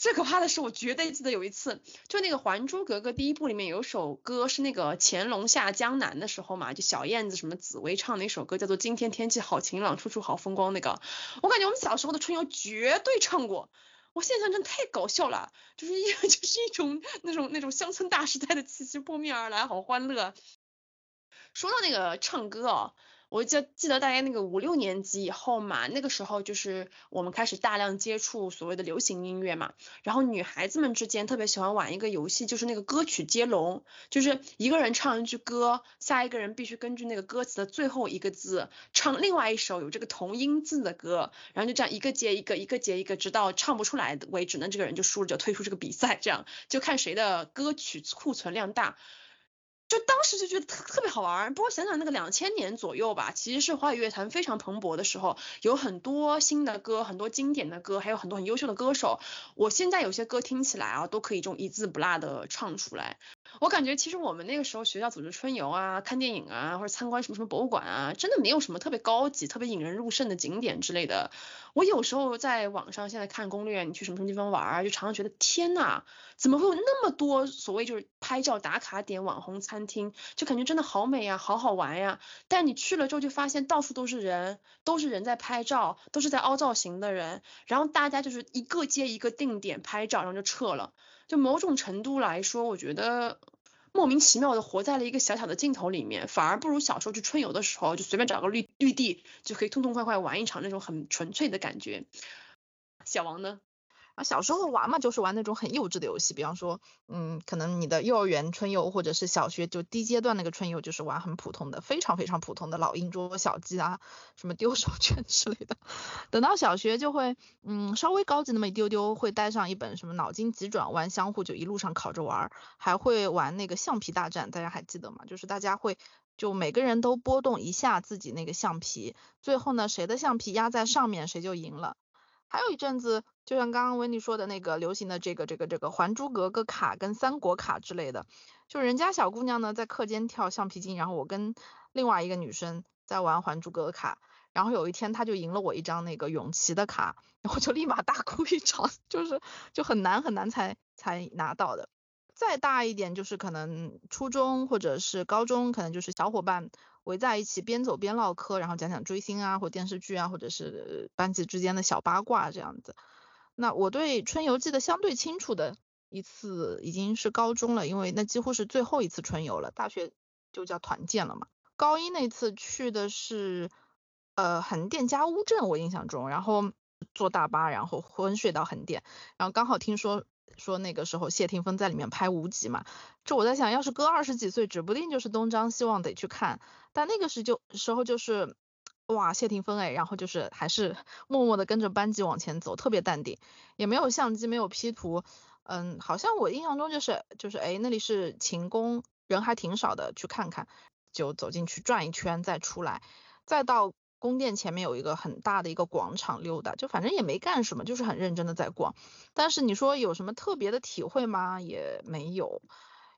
最可怕的是，我绝对记得有一次，就那个《还珠格格》第一部里面有首歌是那个乾隆下江南的时候嘛，就小燕子什么紫薇唱的一首歌，叫做《今天天气好晴朗，处处好风光》那个，我感觉我们小时候的春游绝对唱过。我现在想真的太搞笑了，就是一 [LAUGHS] 就是一种那种那种乡村大时代的气息扑面而来，好欢乐。说到那个唱歌哦。我就记得大概那个五六年级以后嘛，那个时候就是我们开始大量接触所谓的流行音乐嘛，然后女孩子们之间特别喜欢玩一个游戏，就是那个歌曲接龙，就是一个人唱一句歌，下一个人必须根据那个歌词的最后一个字唱另外一首有这个同音字的歌，然后就这样一个接一个，一个接一个，直到唱不出来为止，那这个人就输了，就退出这个比赛，这样就看谁的歌曲库存量大。就当时就觉得特特别好玩，不过想想那个两千年左右吧，其实是华语乐坛非常蓬勃的时候，有很多新的歌，很多经典的歌，还有很多很优秀的歌手。我现在有些歌听起来啊，都可以这种一字不落的唱出来。我感觉其实我们那个时候学校组织春游啊、看电影啊，或者参观什么什么博物馆啊，真的没有什么特别高级、特别引人入胜的景点之类的。我有时候在网上现在看攻略，你去什么什么地方玩啊，就常常觉得天呐，怎么会有那么多所谓就是拍照打卡点、网红餐厅，就感觉真的好美呀，好好玩呀。但你去了之后就发现到处都是人，都是人在拍照，都是在凹造型的人，然后大家就是一个接一个定点拍照，然后就撤了。就某种程度来说，我觉得莫名其妙的活在了一个小小的镜头里面，反而不如小时候去春游的时候，就随便找个绿绿地就可以痛痛快快玩一场那种很纯粹的感觉。小王呢？啊小时候玩嘛，就是玩那种很幼稚的游戏，比方说，嗯，可能你的幼儿园春游或者是小学就低阶段那个春游，就是玩很普通的，非常非常普通的老鹰捉小鸡啊，什么丢手绢之类的。等到小学就会，嗯，稍微高级那么一丢丢，会带上一本什么脑筋急转弯，相互就一路上考着玩，还会玩那个橡皮大战，大家还记得吗？就是大家会就每个人都拨动一下自己那个橡皮，最后呢，谁的橡皮压在上面，谁就赢了。还有一阵子，就像刚刚维尼说的那个流行的这个这个这个《还珠格格》卡跟三国卡之类的，就人家小姑娘呢在课间跳橡皮筋，然后我跟另外一个女生在玩《还珠格格》卡，然后有一天她就赢了我一张那个永琪的卡，[LAUGHS] 然后就立马大哭一场，就是就很难很难才才拿到的。再大一点就是可能初中或者是高中，可能就是小伙伴。围在一起边走边唠嗑，然后讲讲追星啊，或电视剧啊，或者是班级之间的小八卦这样子。那我对春游记得相对清楚的一次已经是高中了，因为那几乎是最后一次春游了，大学就叫团建了嘛。高一那次去的是呃横店加乌镇，我印象中，然后坐大巴，然后昏睡到横店，然后刚好听说。说那个时候谢霆锋在里面拍无极嘛，这我在想，要是哥二十几岁，指不定就是东张西望得去看。但那个时就时候就是哇，谢霆锋哎，然后就是还是 [LAUGHS] 默默的跟着班级往前走，特别淡定，也没有相机，没有 P 图，嗯，好像我印象中就是就是哎，那里是勤工，人还挺少的，去看看，就走进去转一圈再出来，再到宫殿前面有一个很大的一个广场溜达，就反正也没干什么，就是很认真的在逛，但是你说有什么特别的体会吗？也没有，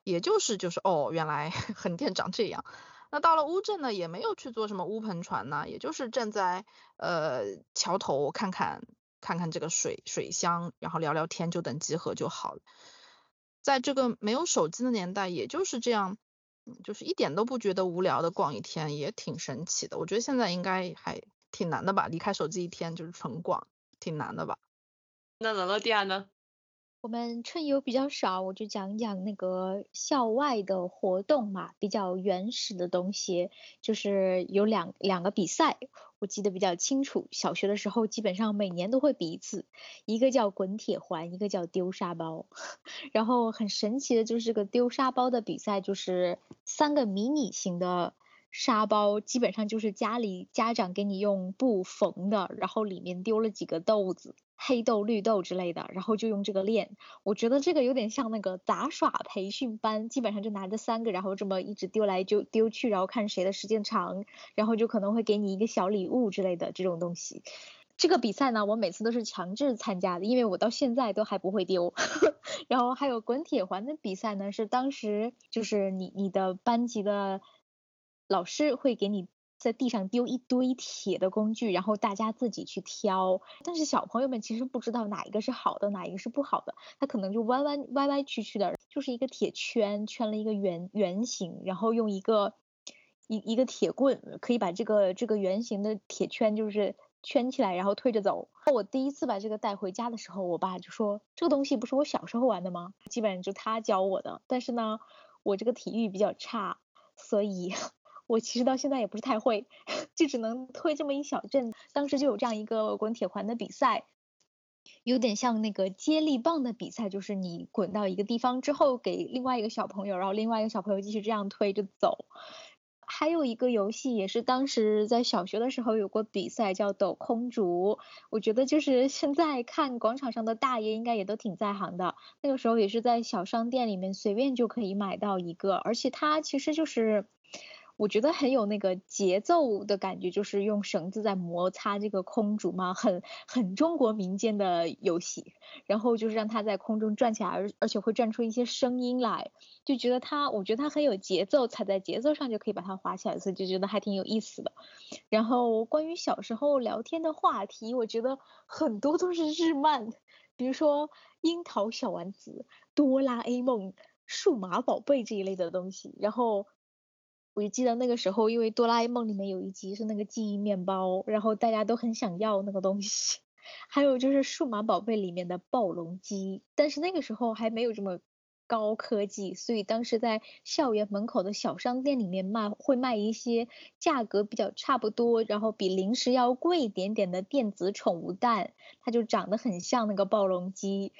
也就是就是哦，原来 [LAUGHS] 横店长这样。那到了乌镇呢，也没有去坐什么乌篷船呢，也就是站在呃桥头看看看看这个水水乡，然后聊聊天，就等集合就好了。在这个没有手机的年代，也就是这样，就是一点都不觉得无聊的逛一天，也挺神奇的。我觉得现在应该还挺难的吧，离开手机一天就是纯逛，挺难的吧。那罗罗蒂亚呢？我们春游比较少，我就讲讲那个校外的活动嘛，比较原始的东西，就是有两两个比赛，我记得比较清楚。小学的时候，基本上每年都会比一次，一个叫滚铁环，一个叫丢沙包。[LAUGHS] 然后很神奇的就是这个丢沙包的比赛，就是三个迷你型的沙包，基本上就是家里家长给你用布缝的，然后里面丢了几个豆子。黑豆、绿豆之类的，然后就用这个练。我觉得这个有点像那个杂耍培训班，基本上就拿着三个，然后这么一直丢来就丢去，然后看谁的时间长，然后就可能会给你一个小礼物之类的这种东西。这个比赛呢，我每次都是强制参加的，因为我到现在都还不会丢。[LAUGHS] 然后还有滚铁环的比赛呢，是当时就是你你的班级的老师会给你。在地上丢一堆铁的工具，然后大家自己去挑。但是小朋友们其实不知道哪一个是好的，哪一个是不好的，他可能就弯弯歪歪曲曲的，就是一个铁圈圈了一个圆圆形，然后用一个一一个铁棍可以把这个这个圆形的铁圈就是圈起来，然后推着走。我第一次把这个带回家的时候，我爸就说这个东西不是我小时候玩的吗？基本上就他教我的。但是呢，我这个体育比较差，所以。我其实到现在也不是太会，就只能推这么一小阵。当时就有这样一个滚铁环的比赛，有点像那个接力棒的比赛，就是你滚到一个地方之后，给另外一个小朋友，然后另外一个小朋友继续这样推着走。还有一个游戏也是当时在小学的时候有过比赛，叫抖空竹。我觉得就是现在看广场上的大爷应该也都挺在行的。那个时候也是在小商店里面随便就可以买到一个，而且它其实就是。我觉得很有那个节奏的感觉，就是用绳子在摩擦这个空竹嘛，很很中国民间的游戏。然后就是让它在空中转起来，而而且会转出一些声音来，就觉得它，我觉得它很有节奏，踩在节奏上就可以把它滑起来，所以就觉得还挺有意思的。然后关于小时候聊天的话题，我觉得很多都是日漫，比如说樱桃小丸子、哆啦 A 梦、数码宝贝这一类的东西，然后。我就记得那个时候，因为哆啦 A 梦里面有一集是那个记忆面包，然后大家都很想要那个东西。[LAUGHS] 还有就是数码宝贝里面的暴龙机，但是那个时候还没有这么高科技，所以当时在校园门口的小商店里面卖，会卖一些价格比较差不多，然后比零食要贵一点点的电子宠物蛋，它就长得很像那个暴龙机。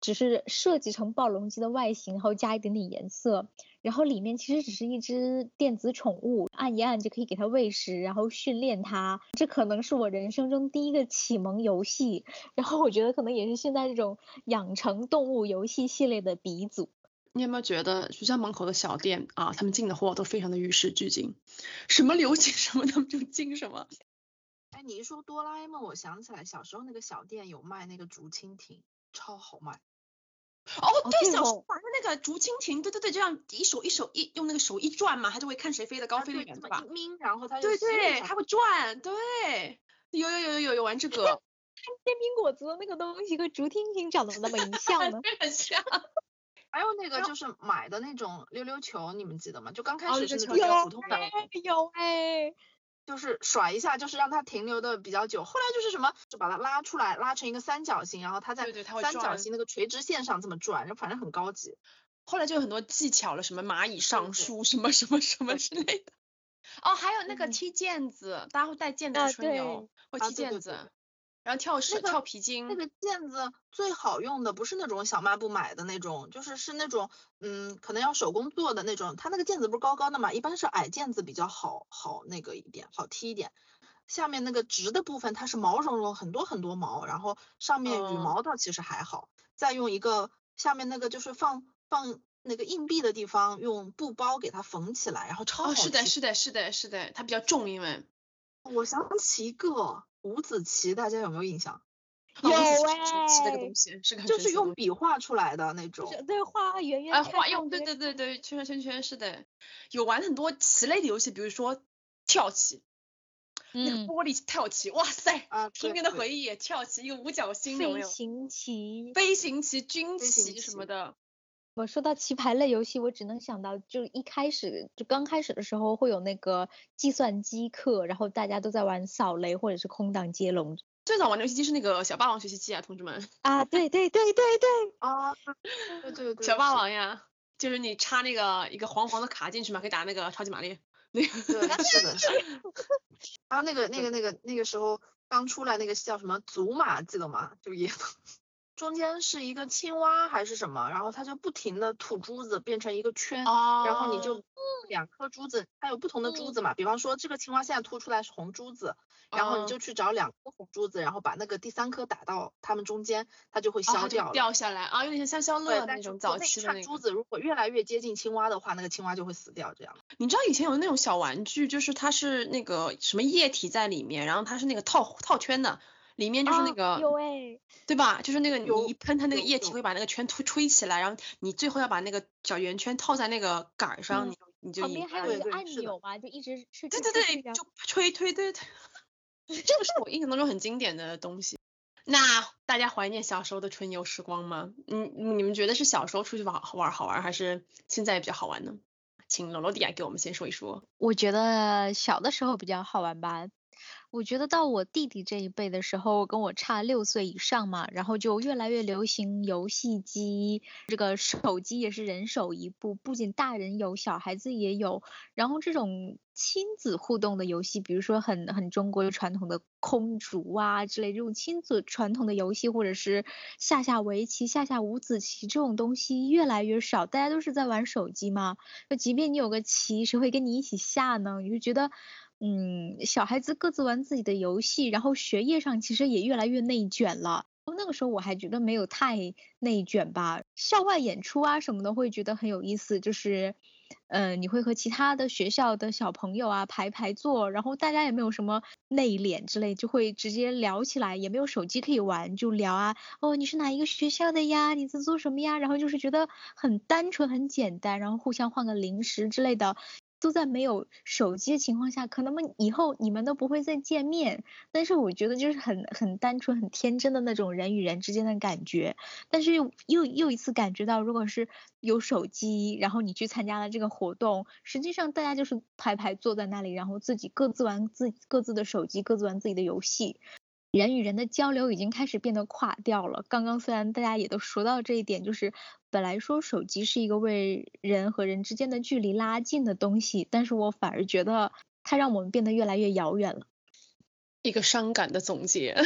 只是设计成暴龙机的外形，然后加一点点颜色，然后里面其实只是一只电子宠物，按一按就可以给它喂食，然后训练它。这可能是我人生中第一个启蒙游戏，然后我觉得可能也是现在这种养成动物游戏系列的鼻祖。你有没有觉得学校门口的小店啊，他们进的货都非常的与时俱进，什么流行什么他们就进什么。哎，你一说哆啦 A 梦，我想起来小时候那个小店有卖那个竹蜻蜓，超好卖。哦，对，小时候玩的那个竹蜻蜓，对对对，这样一手一手一用那个手一转嘛，它就会看谁飞得高飞得远，对吧？鸣，然后它对对，它会转，对，有有有有有有玩这 [LAUGHS] 个。煎饼果子的那个东西和竹蜻蜓长得那么一像呢？[LAUGHS] 很像。[LAUGHS] 还有那个就是买的那种溜溜球，你们记得吗？就刚开始是那种比较普通的。有哎。就是甩一下，就是让它停留的比较久。后来就是什么，就把它拉出来，拉成一个三角形，然后它在三角形那个垂直线上这么转，就反正很高级。后来就有很多技巧了，什么蚂蚁上树，什么什么什么之类的。哦，还有那个踢毽子，大家会带毽子春游，会踢毽子。然后跳绳、跳皮筋，那个毽子最好用的不是那种小卖部买的那种，就是是那种嗯，可能要手工做的那种。它那个毽子不是高高的嘛，一般是矮毽子比较好好那个一点，好踢一点。下面那个直的部分它是毛茸茸很多很多毛，然后上面羽哦毛倒其实还好，再用一个下面那个就是放放那个硬币的地方用布包给它缝起来，然后超好哦，是的，是的，是的，是的，它比较重，因为我想起一个五子棋，大家有没有印象？有哦我只是神奇的一个哎东西，是个就是用笔画出来的那种。对画圆圆哎，画用，对对对对，圈圈圈圈是的，有玩很多棋类的游戏，比如说跳棋，那个嗯玻璃跳棋，哇塞，啊，童年的回忆，跳棋一个五角星有没有？飞行棋。飞行棋、军棋什么的，我说到棋牌类游戏，我只能想到，就一开始就刚开始的时候会有那个计算机课，然后大家都在玩扫雷或者是空档接龙最早玩的游戏机是那个小霸王学习机啊，同志们，啊，对对对对对，啊，对对对，小霸王呀，就是你插那个一个黄黄的卡进去嘛，可以打那个超级玛丽。那个对，是的，是的。[LAUGHS] 然后那个那个那个那个时候刚出来那个叫什么祖玛，记得吗？就也中间是一个青蛙还是什么，然后它就不停的吐珠子变成一个圈，哦然后你就两颗珠子，它有不同的珠子嘛，比方说这个青蛙现在吐出来是红珠子，然后哦你就去找两颗红珠子，然后把那个第三颗打到它们中间，它就会消掉了。掉下来啊，有点像消消对，乐那种早期的那个。串珠子如果越来越接近青蛙的话，那个青蛙就会死掉，这样。你知道以前有那种小玩具，就是它是那个什么液体在里面，然后它是那个套套圈的，里面就是那啊个有哎，对吧？就是那个你一喷它那个液体会把那个圈吹吹起来，然后你最后要把那个小圆圈套在那个杆儿上，嗯你就你就旁边还有一个按钮嘛，就一直吹对去对对，就吹推对对，[LAUGHS] 这个是我印象当中很经典的东西。那大家怀念小时候的春游时光吗？嗯，你们觉得是小时候出去玩好玩好玩，还是现在比较好玩呢？请罗罗迪亚给我们先说一说。我觉得小的时候比较好玩吧。我觉得到我弟弟这一辈的时候，跟我差六岁以上嘛，然后就越来越流行游戏机，这个手机也是人手一部，不仅大人有，小孩子也有。然后这种亲子互动的游戏，比如说很很中国传统的空竹啊之类这种亲子传统的游戏，或者是下下围棋、下下五子棋这种东西越来越少，大家都是在玩手机嘛。就即便你有个棋，谁会跟你一起下呢？你就觉得，嗯，小孩子各自玩自己的游戏，然后学业上其实也越来越内卷了。那个时候我还觉得没有太内卷吧，校外演出啊什么的会觉得很有意思，就是，呃，你会和其他的学校的小朋友啊排排坐，然后大家也没有什么内敛之类，就会直接聊起来，也没有手机可以玩，就聊啊，哦，你是哪一个学校的呀？你在做什么呀？然后就是觉得很单纯、很简单，然后互相换个零食之类的。都在没有手机的情况下，可能们以后你们都不会再见面，但是我觉得就是很很单纯、很天真的那种人与人之间的感觉。但是又又又一次感觉到，如果是有手机，然后你去参加了这个活动，实际上大家就是排排坐在那里，然后自己各自玩自各自的手机，各自玩自己的游戏。人与人的交流已经开始变得垮掉了。刚刚虽然大家也都说到这一点，就是本来说手机是一个为人和人之间的距离拉近的东西，但是我反而觉得它让我们变得越来越遥远了。一个伤感的总结。[LAUGHS]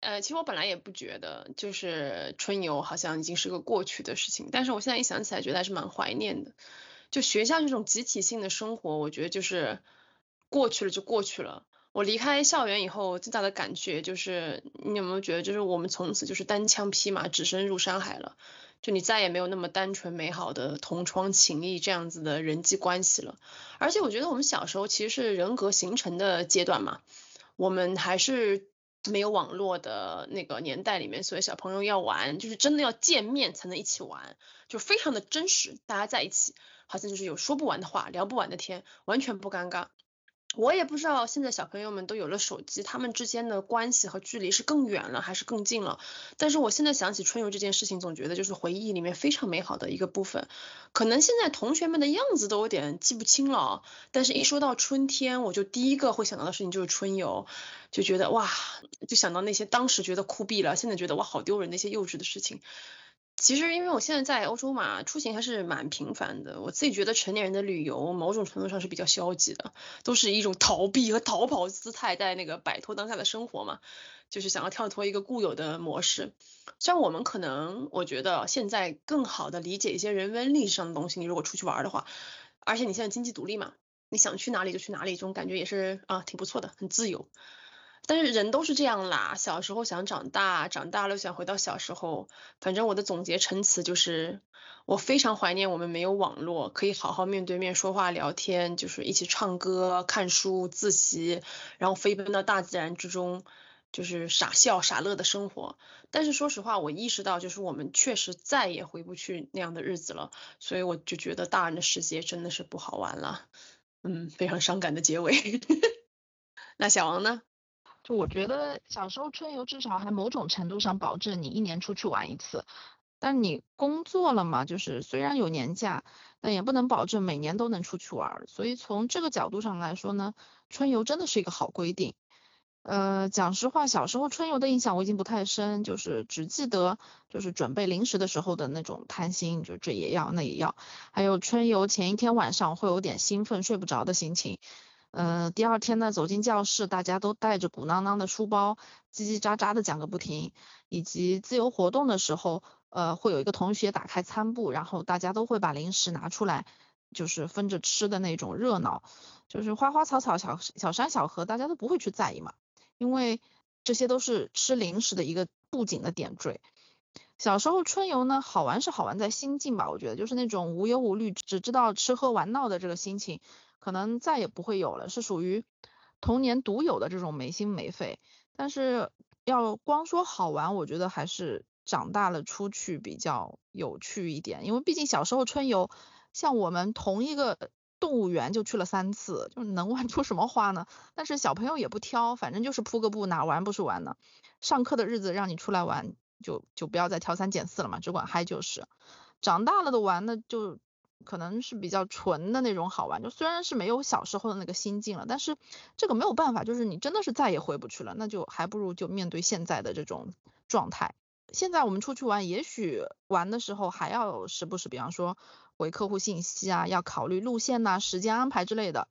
呃，其实我本来也不觉得，就是春游好像已经是个过去的事情，但是我现在一想起来，觉得还是蛮怀念的。就学校这种集体性的生活，我觉得就是过去了就过去了。我离开校园以后，最大的感觉就是，你有没有觉得，就是我们从此就是单枪匹马，只身入山海了？就你再也没有那么单纯美好的同窗情谊这样子的人际关系了。而且我觉得我们小时候其实是人格形成的阶段嘛，我们还是没有网络的那个年代里面，所以小朋友要玩，就是真的要见面才能一起玩，就非常的真实，大家在一起，好像就是有说不完的话，聊不完的天，完全不尴尬。我也不知道现在小朋友们都有了手机，他们之间的关系和距离是更远了还是更近了。但是我现在想起春游这件事情，总觉得就是回忆里面非常美好的一个部分。可能现在同学们的样子都有点记不清了，但是一说到春天，我就第一个会想到的事情就是春游，就觉得哇，就想到那些当时觉得酷毙了，现在觉得哇好丢人那些幼稚的事情。其实，因为我现在在欧洲嘛，出行还是蛮频繁的。我自己觉得成年人的旅游，某种程度上是比较消极的，都是一种逃避和逃跑姿态，在那个摆脱当下的生活嘛，就是想要跳脱一个固有的模式。像我们可能，我觉得现在更好的理解一些人文历史上的东西。你如果出去玩的话，而且你现在经济独立嘛，你想去哪里就去哪里，这种感觉也是啊挺不错的，很自由。但是人都是这样啦，小时候想长大，长大了想回到小时候。反正我的总结陈词就是，我非常怀念我们没有网络，可以好好面对面说话聊天，就是一起唱歌、看书、自习，然后飞奔到大自然之中，就是傻笑傻乐的生活。但是说实话，我意识到就是我们确实再也回不去那样的日子了，所以我就觉得大人的世界真的是不好玩了。嗯，非常伤感的结尾。[LAUGHS] 那小王呢？就我觉得小时候春游至少还某种程度上保证你一年出去玩一次，但你工作了嘛，就是虽然有年假，但也不能保证每年都能出去玩。所以从这个角度上来说呢，春游真的是一个好规定。呃，讲实话，小时候春游的印象我已经不太深，就是只记得就是准备零食的时候的那种贪心，就这也要那也要，还有春游前一天晚上会有点兴奋睡不着的心情。嗯，第二天呢，走进教室，大家都带着鼓囊囊的书包，叽叽喳喳的讲个不停。以及自由活动的时候，呃，会有一个同学打开餐布，然后大家都会把零食拿出来，就是分着吃的那种热闹。就是花花草草、小小山小河，大家都不会去在意嘛，因为这些都是吃零食的一个布景的点缀。小时候春游呢，好玩是好玩在心境吧，我觉得就是那种无忧无虑，只知道吃喝玩闹的这个心情。可能再也不会有了，是属于童年独有的这种没心没肺。但是要光说好玩，我觉得还是长大了出去比较有趣一点。因为毕竟小时候春游，像我们同一个动物园就去了三次，就能玩出什么花呢？但是小朋友也不挑，反正就是铺个布，哪玩不是玩呢？上课的日子让你出来玩，就就不要再挑三拣四了嘛，只管嗨就是。长大了的玩呢，就。可能是比较纯的那种好玩，就虽然是没有小时候的那个心境了，但是这个没有办法，就是你真的是再也回不去了，那就还不如就面对现在的这种状态。现在我们出去玩，也许玩的时候还要时不时，比方说回客户信息啊，要考虑路线呐、时间安排之类的。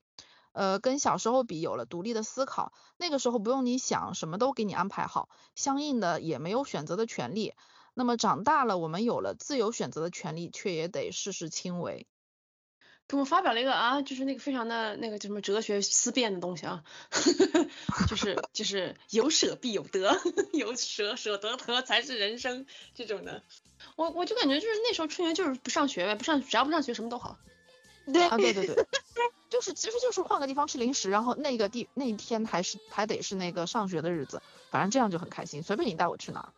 呃，跟小时候比，有了独立的思考，那个时候不用你想，什么都给你安排好，相应的也没有选择的权利。那么长大了，我们有了自由选择的权利，却也得事事亲为。给我发表了一个啊，就是那个非常的那个叫什么哲学思辨的东西啊，[LAUGHS] 就是就是有舍必有得，[LAUGHS] 有舍舍得得才是人生这种的。我我就感觉就是那时候春游就是不上学呗，不上只要不上学什么都好。对啊对对对，就是其实就是换个地方吃零食，然后那个地那一天还是还得是那个上学的日子，反正这样就很开心，随便你带我去哪。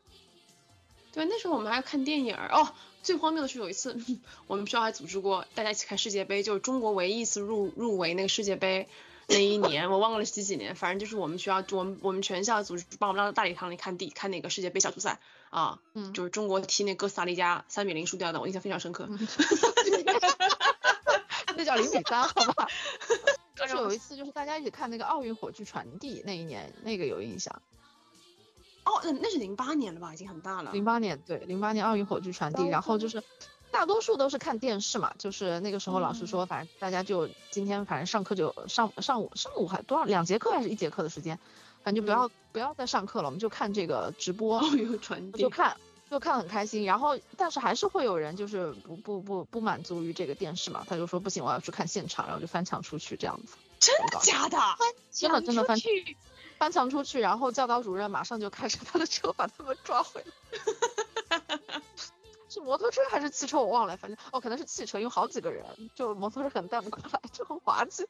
对，那时候我们还看电影哦。最荒谬的是有一次，[LAUGHS] 我们学校还组织过大家一起看世界杯，就是中国唯一一次入入围那个世界杯那一年，我忘了是几几年，反正就是我们学校，我们我们全校组织把我们拉到大礼堂里看第看那个世界杯小组赛啊，嗯，就是中国踢那哥斯达黎加三比零输掉的，我印象非常深刻。[LAUGHS] 那叫零比三，好吧。[LAUGHS] 就是有一次，就是大家一起看那个奥运火炬传递那一年，那个有印象。哦，那那是零八年了吧，已经很大了。零八年，对，零八年奥运火炬传递，然后就是大多数都是看电视嘛，就是那个时候老师说，反正大家就今天反正上课就上上午上午还多少两节课还是一节课的时间，反正就不要不要再上课了，我们就看这个直播奥运传递，就看就看很开心。然后但是还是会有人就是不不不不满足于这个电视嘛，他就说不行，我要去看现场，然后就翻墙出去这样子。真的假的？真的真的翻去。翻墙出去，然后教导主任马上就开着他的车把他们抓回来。[LAUGHS] 是摩托车还是汽车我忘了，反正哦可能是汽车，因为好几个人，就摩托车可能带不过来，就很滑稽。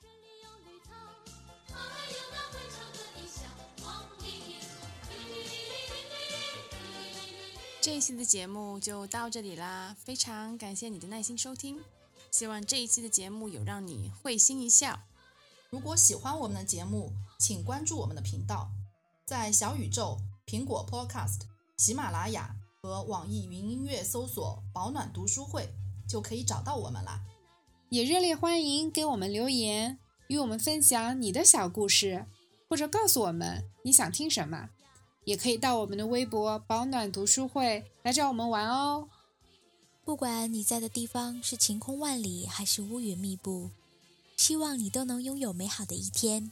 这一期的节目就到这里啦，非常感谢你的耐心收听，希望这一期的节目有让你会心一笑。如果喜欢我们的节目，请关注我们的频道，在小宇宙、苹果 Podcast、喜马拉雅和网易云音乐搜索“保暖读书会”就可以找到我们啦。也热烈欢迎给我们留言，与我们分享你的小故事，或者告诉我们你想听什么。也可以到我们的微博“保暖读书会”来找我们玩哦。不管你在的地方是晴空万里还是乌云密布。希望你都能拥有美好的一天。